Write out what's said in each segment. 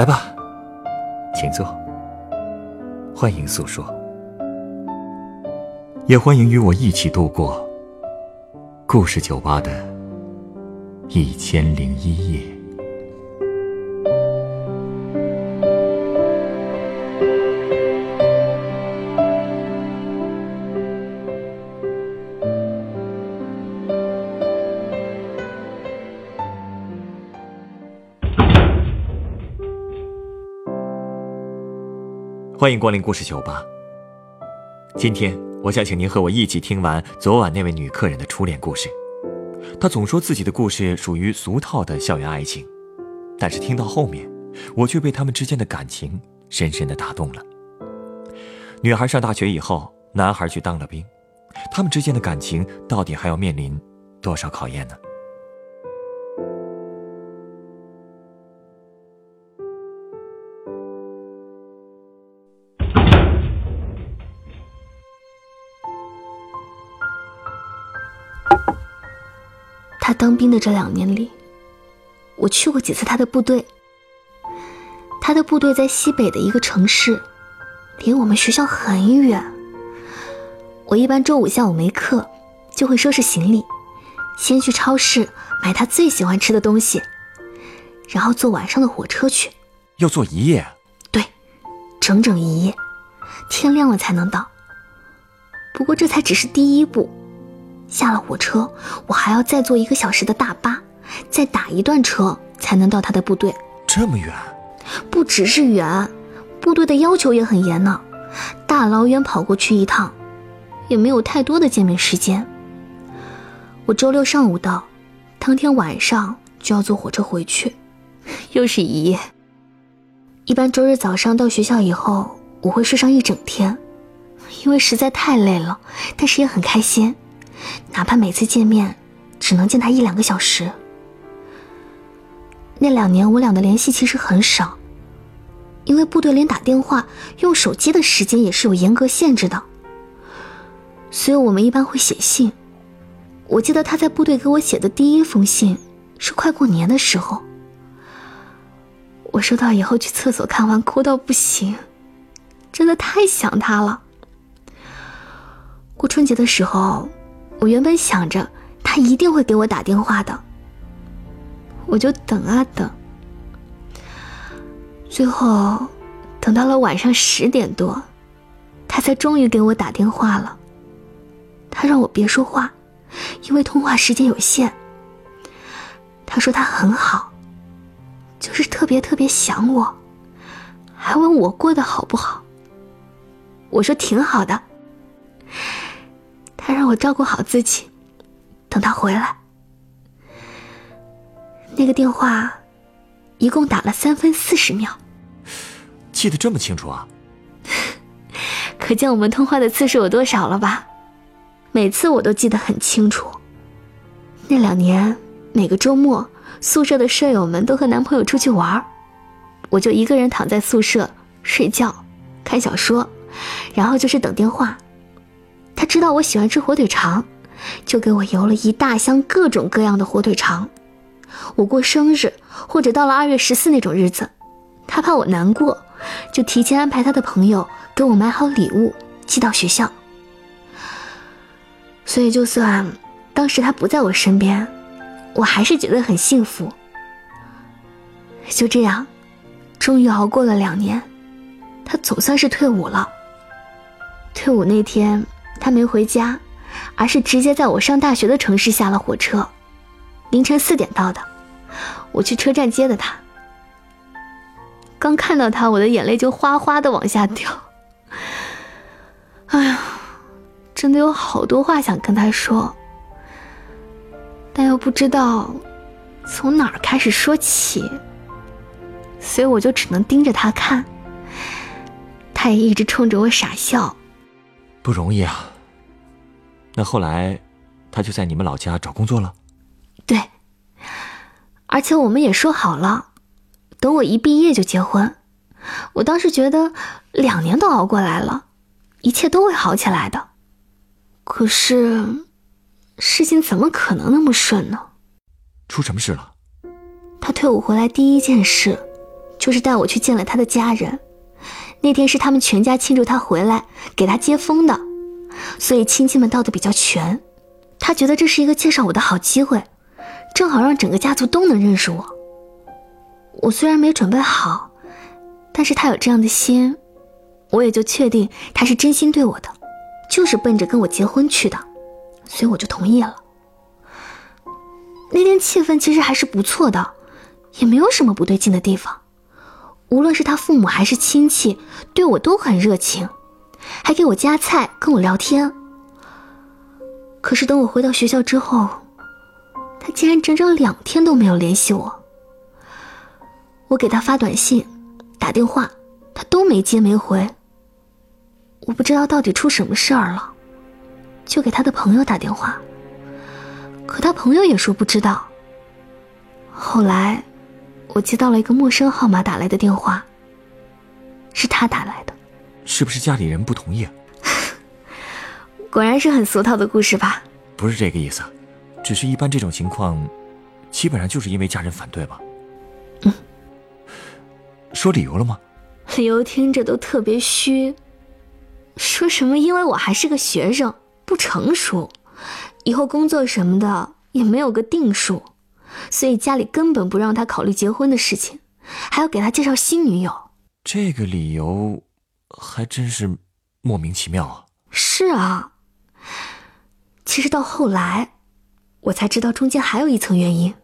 来吧，请坐。欢迎诉说，也欢迎与我一起度过故事酒吧的一千零一夜。欢迎光临故事酒吧。今天，我想请您和我一起听完昨晚那位女客人的初恋故事。她总说自己的故事属于俗套的校园爱情，但是听到后面，我却被他们之间的感情深深的打动了。女孩上大学以后，男孩去当了兵，他们之间的感情到底还要面临多少考验呢？当兵的这两年里，我去过几次他的部队。他的部队在西北的一个城市，离我们学校很远。我一般周五下午没课，就会收拾行李，先去超市买他最喜欢吃的东西，然后坐晚上的火车去。要坐一夜？对，整整一夜，天亮了才能到。不过这才只是第一步。下了火车，我还要再坐一个小时的大巴，再打一段车才能到他的部队。这么远？不只是远，部队的要求也很严呢。大老远跑过去一趟，也没有太多的见面时间。我周六上午到，当天晚上就要坐火车回去，又是一夜。一般周日早上到学校以后，我会睡上一整天，因为实在太累了，但是也很开心。哪怕每次见面只能见他一两个小时，那两年我俩的联系其实很少，因为部队连打电话、用手机的时间也是有严格限制的，所以我们一般会写信。我记得他在部队给我写的第一封信是快过年的时候，我收到以后去厕所看完，哭到不行，真的太想他了。过春节的时候。我原本想着他一定会给我打电话的，我就等啊等，最后等到了晚上十点多，他才终于给我打电话了。他让我别说话，因为通话时间有限。他说他很好，就是特别特别想我，还问我过得好不好。我说挺好的。他让我照顾好自己，等他回来。那个电话一共打了三分四十秒，记得这么清楚啊！可见我们通话的次数有多少了吧？每次我都记得很清楚。那两年每个周末，宿舍的舍友们都和男朋友出去玩，我就一个人躺在宿舍睡觉、看小说，然后就是等电话。他知道我喜欢吃火腿肠，就给我邮了一大箱各种各样的火腿肠。我过生日或者到了二月十四那种日子，他怕我难过，就提前安排他的朋友给我买好礼物寄到学校。所以就算当时他不在我身边，我还是觉得很幸福。就这样，终于熬过了两年，他总算是退伍了。退伍那天。他没回家，而是直接在我上大学的城市下了火车，凌晨四点到的。我去车站接的他。刚看到他，我的眼泪就哗哗的往下掉。哎呀，真的有好多话想跟他说，但又不知道从哪儿开始说起，所以我就只能盯着他看。他也一直冲着我傻笑。不容易啊。那后来，他就在你们老家找工作了。对，而且我们也说好了，等我一毕业就结婚。我当时觉得两年都熬过来了，一切都会好起来的。可是，事情怎么可能那么顺呢？出什么事了？他退伍回来第一件事，就是带我去见了他的家人。那天是他们全家庆祝他回来，给他接风的，所以亲戚们到的比较全。他觉得这是一个介绍我的好机会，正好让整个家族都能认识我。我虽然没准备好，但是他有这样的心，我也就确定他是真心对我的，就是奔着跟我结婚去的，所以我就同意了。那天气氛其实还是不错的，也没有什么不对劲的地方。无论是他父母还是亲戚，对我都很热情，还给我夹菜，跟我聊天。可是等我回到学校之后，他竟然整整两天都没有联系我。我给他发短信、打电话，他都没接没回。我不知道到底出什么事儿了，就给他的朋友打电话，可他朋友也说不知道。后来。我接到了一个陌生号码打来的电话，是他打来的，是不是家里人不同意？果然是很俗套的故事吧？不是这个意思，只是一般这种情况，基本上就是因为家人反对吧。嗯，说理由了吗？理由听着都特别虚，说什么因为我还是个学生，不成熟，以后工作什么的也没有个定数。所以家里根本不让他考虑结婚的事情，还要给他介绍新女友。这个理由还真是莫名其妙啊！是啊，其实到后来，我才知道中间还有一层原因。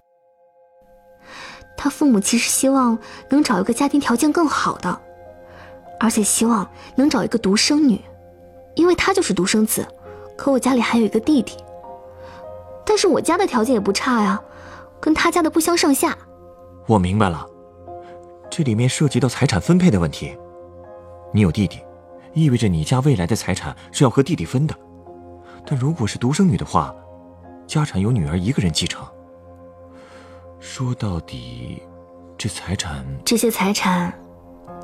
他父母其实希望能找一个家庭条件更好的，而且希望能找一个独生女，因为他就是独生子。可我家里还有一个弟弟，但是我家的条件也不差呀。跟他家的不相上下，我明白了，这里面涉及到财产分配的问题。你有弟弟，意味着你家未来的财产是要和弟弟分的。但如果是独生女的话，家产由女儿一个人继承。说到底，这财产……这些财产，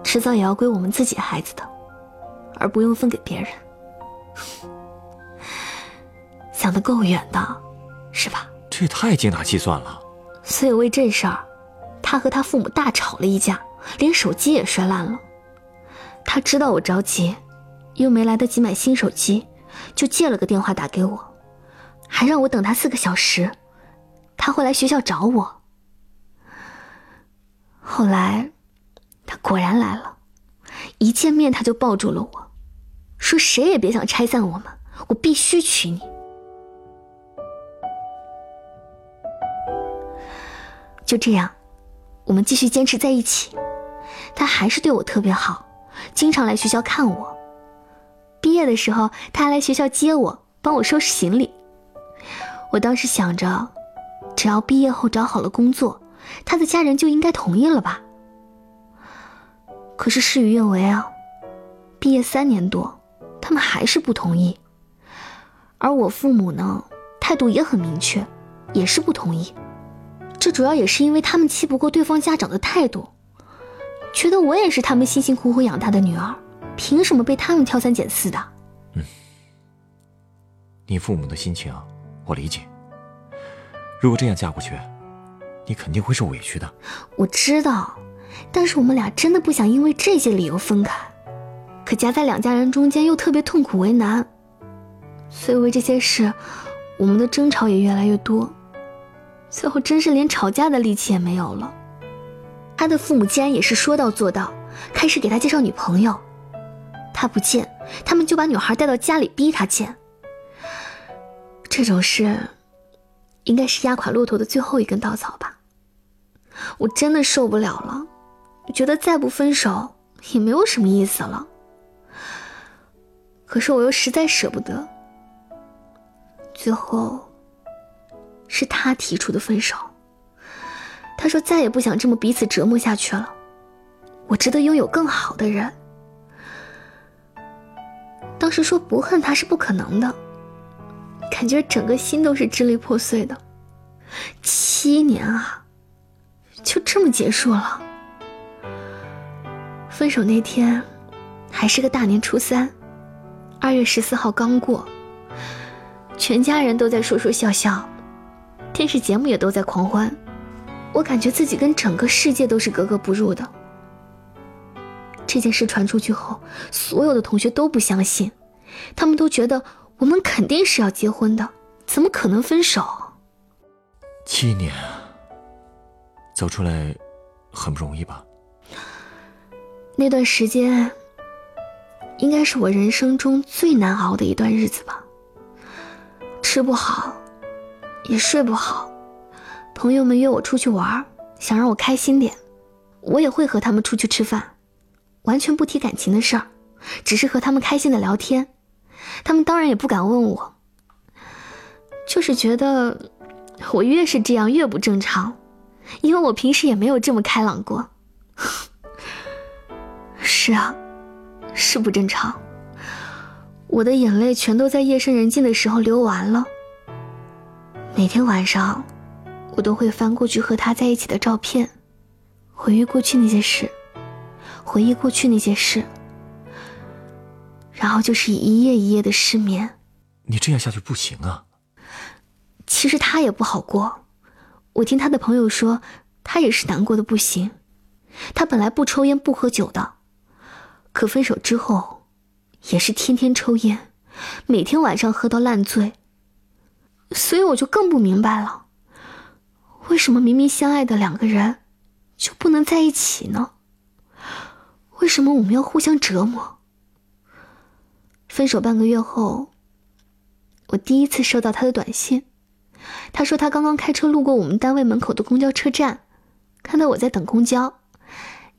迟早也要归我们自己孩子的，而不用分给别人。想的够远的，是吧？这也太精打细算了。所以为这事儿，他和他父母大吵了一架，连手机也摔烂了。他知道我着急，又没来得及买新手机，就借了个电话打给我，还让我等他四个小时，他会来学校找我。后来，他果然来了，一见面他就抱住了我，说谁也别想拆散我们，我必须娶你。就这样，我们继续坚持在一起。他还是对我特别好，经常来学校看我。毕业的时候，他还来学校接我，帮我收拾行李。我当时想着，只要毕业后找好了工作，他的家人就应该同意了吧。可是事与愿违啊，毕业三年多，他们还是不同意。而我父母呢，态度也很明确，也是不同意。这主要也是因为他们气不过对方家长的态度，觉得我也是他们辛辛苦苦养大的女儿，凭什么被他们挑三拣四的？嗯，你父母的心情我理解。如果这样嫁过去，你肯定会受委屈的。我知道，但是我们俩真的不想因为这些理由分开，可夹在两家人中间又特别痛苦为难，所以为这些事，我们的争吵也越来越多。最后真是连吵架的力气也没有了。他的父母竟然也是说到做到，开始给他介绍女朋友。他不见，他们就把女孩带到家里逼他见。这种事，应该是压垮骆驼的最后一根稻草吧。我真的受不了了，觉得再不分手也没有什么意思了。可是我又实在舍不得。最后。是他提出的分手。他说再也不想这么彼此折磨下去了，我值得拥有更好的人。当时说不恨他是不可能的，感觉整个心都是支离破碎的。七年啊，就这么结束了。分手那天，还是个大年初三，二月十四号刚过，全家人都在说说笑笑。电视节目也都在狂欢，我感觉自己跟整个世界都是格格不入的，这件事传出去后，所有的同学都不相信，他们都觉得我们肯定是要结婚的，怎么可能分手？七年，走出来很不容易吧？那段时间，应该是我人生中最难熬的一段日子吧。吃不好，也睡不好，朋友们约我出去玩，想让我开心点，我也会和他们出去吃饭，完全不提感情的事儿，只是和他们开心的聊天。他们当然也不敢问我，就是觉得我越是这样越不正常，因为我平时也没有这么开朗过。是啊，是不正常。我的眼泪全都在夜深人静的时候流完了。每天晚上，我都会翻过去和他在一起的照片，回忆过去那些事，回忆过去那些事，然后就是一夜一夜的失眠。你这样下去不行啊。其实他也不好过，我听他的朋友说，他也是难过的不行。他本来不抽烟不喝酒的。可分手之后，也是天天抽烟，每天晚上喝到烂醉。所以我就更不明白了，为什么明明相爱的两个人，就不能在一起呢？为什么我们要互相折磨？分手半个月后，我第一次收到他的短信，他说他刚刚开车路过我们单位门口的公交车站，看到我在等公交，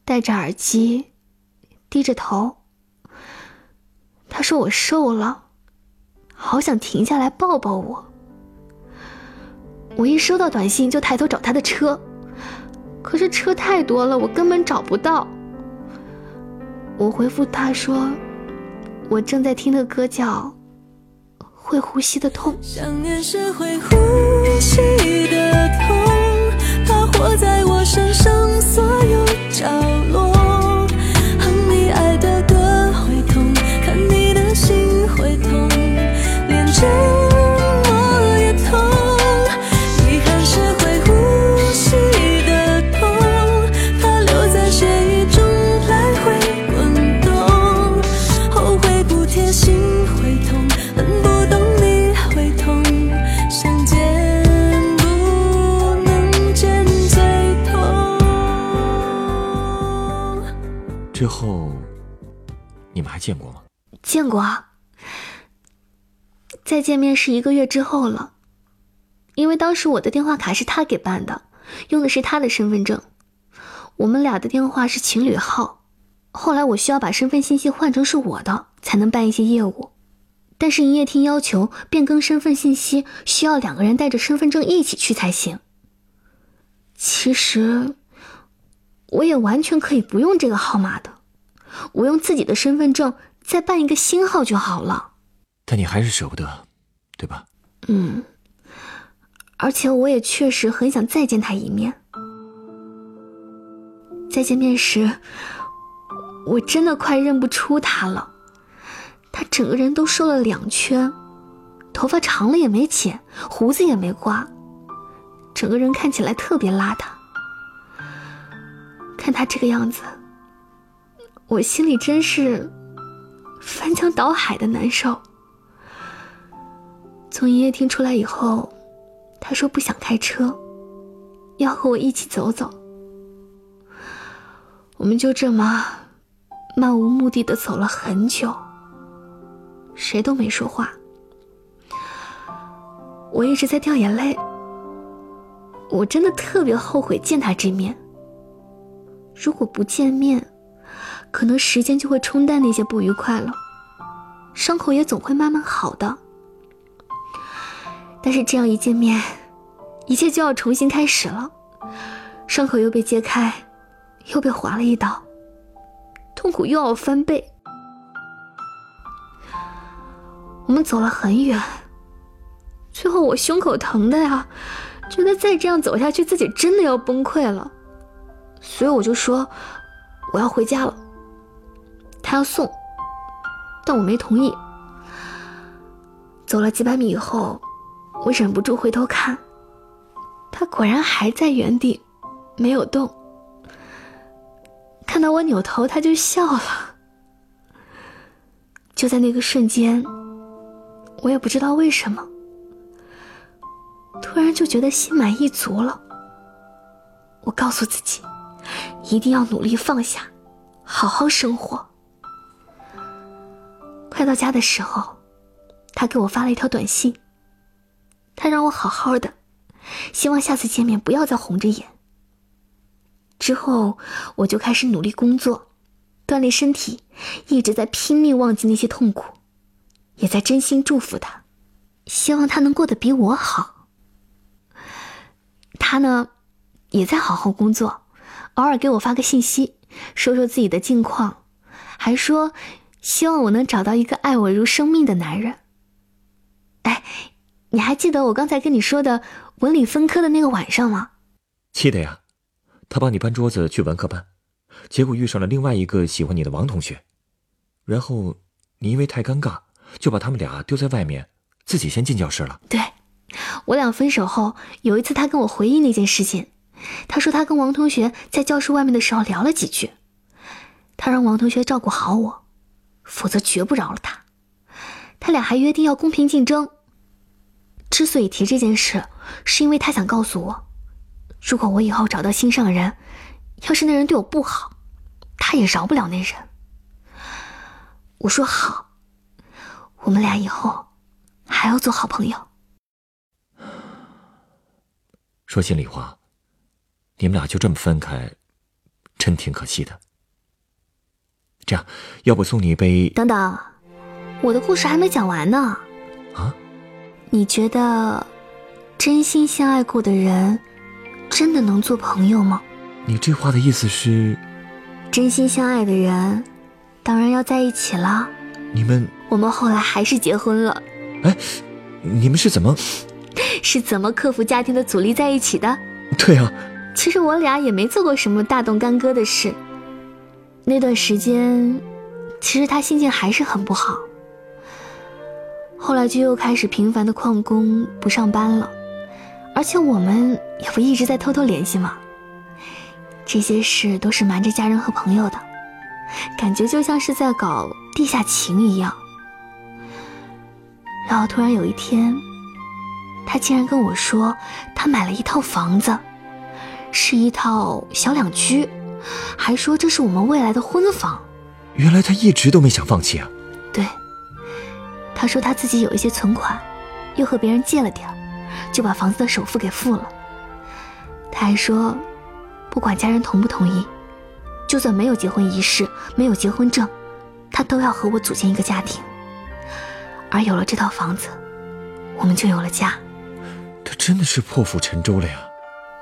戴着耳机。低着头，他说我瘦了，好想停下来抱抱我。我一收到短信就抬头找他的车，可是车太多了，我根本找不到。我回复他说，我正在听的歌叫《会呼吸的痛》。想念是会呼吸的痛，它活在我身上所有角落。之见过吗？见过啊。再见面是一个月之后了，因为当时我的电话卡是他给办的，用的是他的身份证。我们俩的电话是情侣号，后来我需要把身份信息换成是我的，才能办一些业务。但是营业厅要求变更身份信息需要两个人带着身份证一起去才行。其实。我也完全可以不用这个号码的，我用自己的身份证再办一个新号就好了。但你还是舍不得，对吧？嗯，而且我也确实很想再见他一面。再见面时，我真的快认不出他了。他整个人都瘦了两圈，头发长了也没剪，胡子也没刮，整个人看起来特别邋遢。看他这个样子，我心里真是翻江倒海的难受。从营业厅出来以后，他说不想开车，要和我一起走走。我们就这么漫无目的的走了很久，谁都没说话。我一直在掉眼泪，我真的特别后悔见他这面。如果不见面，可能时间就会冲淡那些不愉快了，伤口也总会慢慢好的。但是这样一见面，一切就要重新开始了，伤口又被揭开，又被划了一刀，痛苦又要翻倍。我们走了很远，最后我胸口疼的呀，觉得再这样走下去，自己真的要崩溃了。所以我就说我要回家了，他要送，但我没同意。走了几百米以后，我忍不住回头看，他果然还在原地，没有动。看到我扭头，他就笑了。就在那个瞬间，我也不知道为什么，突然就觉得心满意足了。我告诉自己，一定要努力放下，好好生活。快到家的时候，他给我发了一条短信，他让我好好的，希望下次见面不要再红着眼。之后，我就开始努力工作，锻炼身体，一直在拼命忘记那些痛苦，也在真心祝福他，希望他能过得比我好。他呢，也在好好工作，偶尔给我发个信息，说说自己的近况，还说希望我能找到一个爱我如生命的男人。哎，你还记得我刚才跟你说的文理分科的那个晚上吗？记得呀。他帮你搬桌子去文科班，结果遇上了另外一个喜欢你的王同学，然后你因为太尴尬，就把他们俩丢在外面，自己先进教室了。对，我俩分手后，有一次他跟我回忆那件事情，他说他跟王同学在教室外面的时候聊了几句，他让王同学照顾好我，否则绝不饶了他。他俩还约定要公平竞争。之所以提这件事，是因为他想告诉我。如果我以后找到心上人，要是那人对我不好，他也饶不了那人。我说好，我们俩以后还要做好朋友。说心里话，你们俩就这么分开，真挺可惜的。这样，要不送你一杯？等等，我的故事还没讲完呢。啊？你觉得，真心相爱过的人？真的能做朋友吗？你这话的意思是，真心相爱的人，当然要在一起了。你们，我们后来还是结婚了。哎，你们是怎么？是怎么克服家庭的阻力在一起的？对啊，其实我俩也没做过什么大动干戈的事。那段时间，其实他心情还是很不好。后来就又开始频繁的旷工，不上班了。而且我们也不一直在偷偷联系嘛？这些事都是瞒着家人和朋友的，感觉就像是在搞地下情一样。然后突然有一天，他竟然跟我说，他买了一套房子，是一套小两居，还说这是我们未来的婚房。原来他一直都没想放弃啊。对，他说他自己有一些存款，又和别人借了点儿。就把房子的首付给付了。他还说，不管家人同不同意，就算没有结婚仪式，没有结婚证，他都要和我组建一个家庭。而有了这套房子，我们就有了家。他真的是破釜沉舟了呀！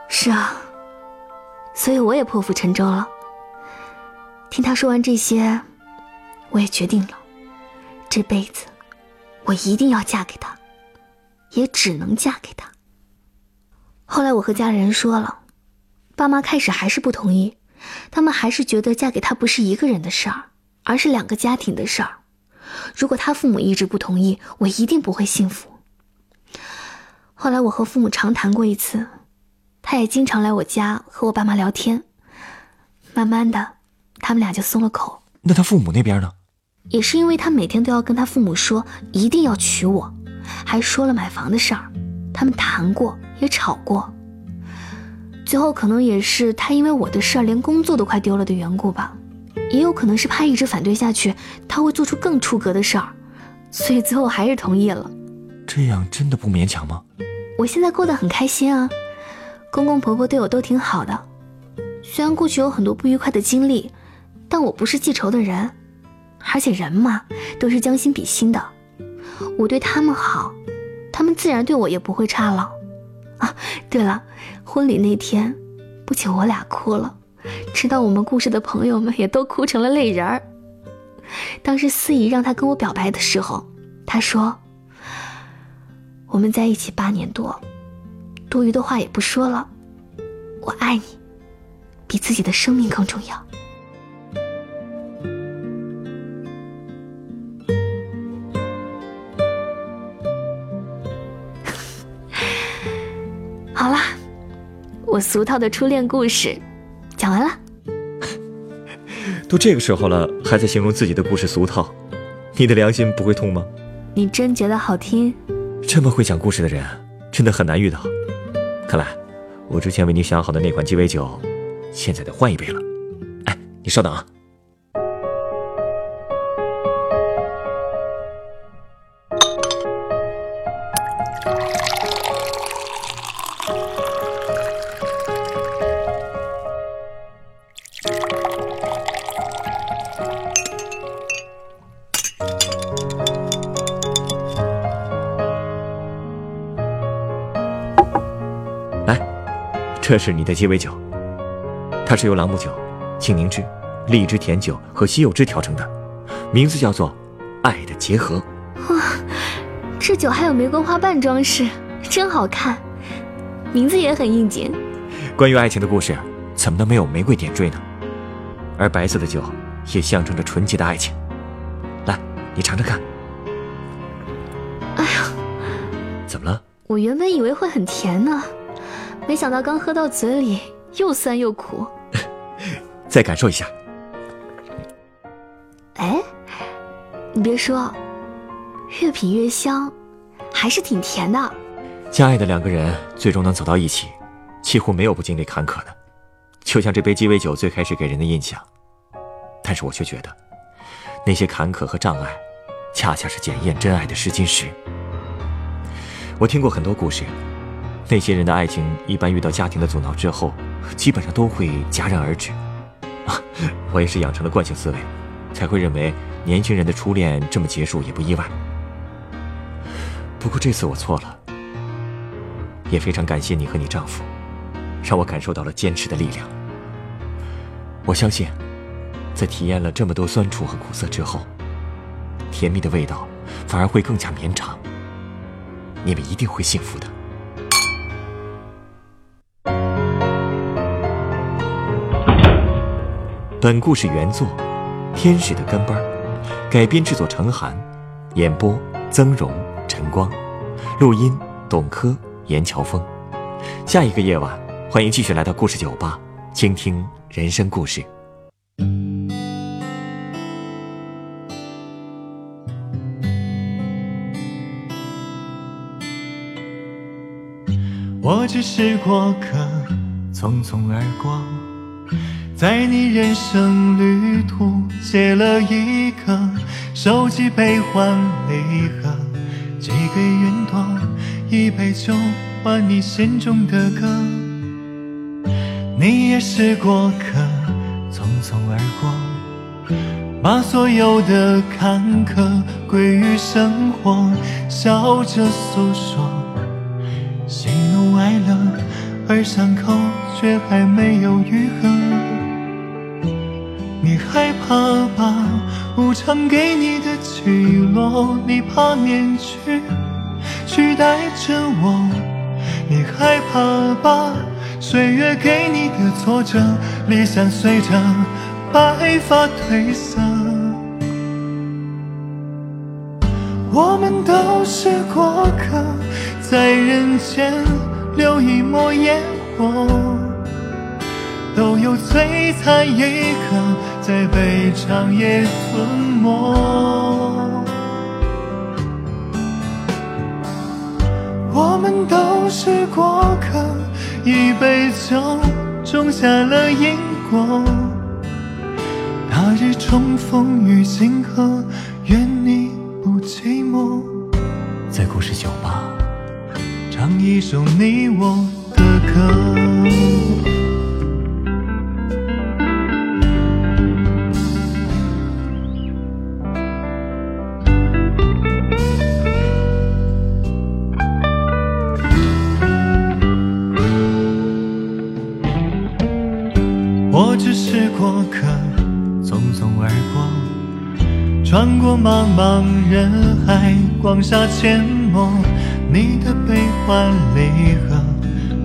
是啊，所以我也破釜沉舟了。听他说完这些，我也决定了，这辈子我一定要嫁给他。也只能嫁给他。后来我和家里人说了，爸妈开始还是不同意，他们还是觉得嫁给他不是一个人的事儿，而是两个家庭的事儿。如果他父母一直不同意，我一定不会幸福。后来我和父母长谈过一次，他也经常来我家和我爸妈聊天，慢慢的，他们俩就松了口。那他父母那边呢？也是因为他每天都要跟他父母说一定要娶我。还说了买房的事儿，他们谈过也吵过。最后可能也是他因为我的事儿连工作都快丢了的缘故吧，也有可能是怕一直反对下去他会做出更出格的事儿，所以最后还是同意了。这样真的不勉强吗？我现在过得很开心啊，公公婆婆对我都挺好的。虽然过去有很多不愉快的经历，但我不是记仇的人，而且人嘛都是将心比心的。我对他们好，他们自然对我也不会差了。啊，对了，婚礼那天，不仅我俩哭了，知道我们故事的朋友们也都哭成了泪人儿。当时司仪让他跟我表白的时候，他说：“我们在一起八年多，多余的话也不说了，我爱你，比自己的生命更重要。”好啦，我俗套的初恋故事讲完了。都这个时候了，还在形容自己的故事俗套，你的良心不会痛吗？你真觉得好听？这么会讲故事的人，真的很难遇到。看来，我之前为你想好的那款鸡尾酒，现在得换一杯了。哎，你稍等啊。这是你的鸡尾酒，它是由朗姆酒、青柠汁、荔枝甜酒和西柚汁调成的，名字叫做“爱的结合”。哇，这酒还有玫瑰花瓣装饰，真好看，名字也很应景。关于爱情的故事，怎么能没有玫瑰点缀呢？而白色的酒也象征着纯洁的爱情。来，你尝尝看。哎呀，怎么了？我原本以为会很甜呢。没想到刚喝到嘴里又酸又苦，再感受一下。哎，你别说，越品越香，还是挺甜的。相爱的两个人最终能走到一起，几乎没有不经历坎坷的。就像这杯鸡尾酒最开始给人的印象，但是我却觉得，那些坎坷和障碍，恰恰是检验真爱的试金石。我听过很多故事。那些人的爱情一般遇到家庭的阻挠之后，基本上都会戛然而止。啊，我也是养成了惯性思维，才会认为年轻人的初恋这么结束也不意外。不过这次我错了，也非常感谢你和你丈夫，让我感受到了坚持的力量。我相信，在体验了这么多酸楚和苦涩之后，甜蜜的味道反而会更加绵长。你们一定会幸福的。本故事原作《天使的跟班》，改编制作成韩，演播曾荣、陈光，录音董珂、严乔峰。下一个夜晚，欢迎继续来到故事酒吧，倾听人生故事。我只是过客，匆匆而过。在你人生旅途写了一个手机悲欢离合，寄给云朵一杯酒，换你心中的歌。你也是过客，匆匆而过，把所有的坎坷归于生活，笑着诉说怒哀乐，而伤口却还没有愈合。你害怕吧，无常给你的起落，你怕面具取代着我。你害怕吧，岁月给你的挫折，理想随着白发褪色。我们都是过客，在人间留一抹烟火。都有璀璨一刻，在被长夜吞没。我们都是过客，一杯酒种下了因果。那日重逢于星河，愿你不寂寞。在故事酒吧，唱一首你我的歌。我只是过客，匆匆而过，穿过茫茫人海，广厦阡陌。你的悲欢离合，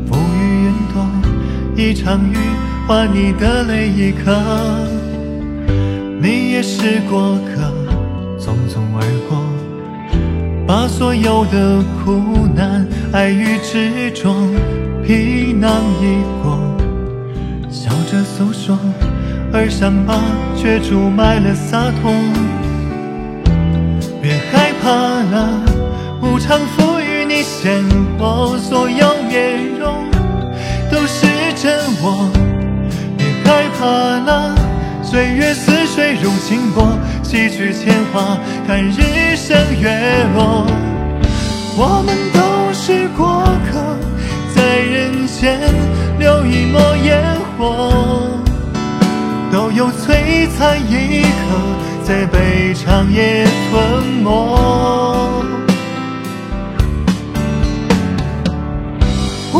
浮于云朵，一场雨换你的泪一颗。你也是过客，匆匆而过，把所有的苦难、爱与执着皮囊一过，笑着诉说。而伤疤却注满了洒脱。别害怕了，无常赋予你鲜活，所有面容都是真我。别害怕了，岁月似水如清波，洗去铅华，看日升月落。我们都是过客，在人间留一抹烟火，都有璀璨一刻，在被长夜吞没。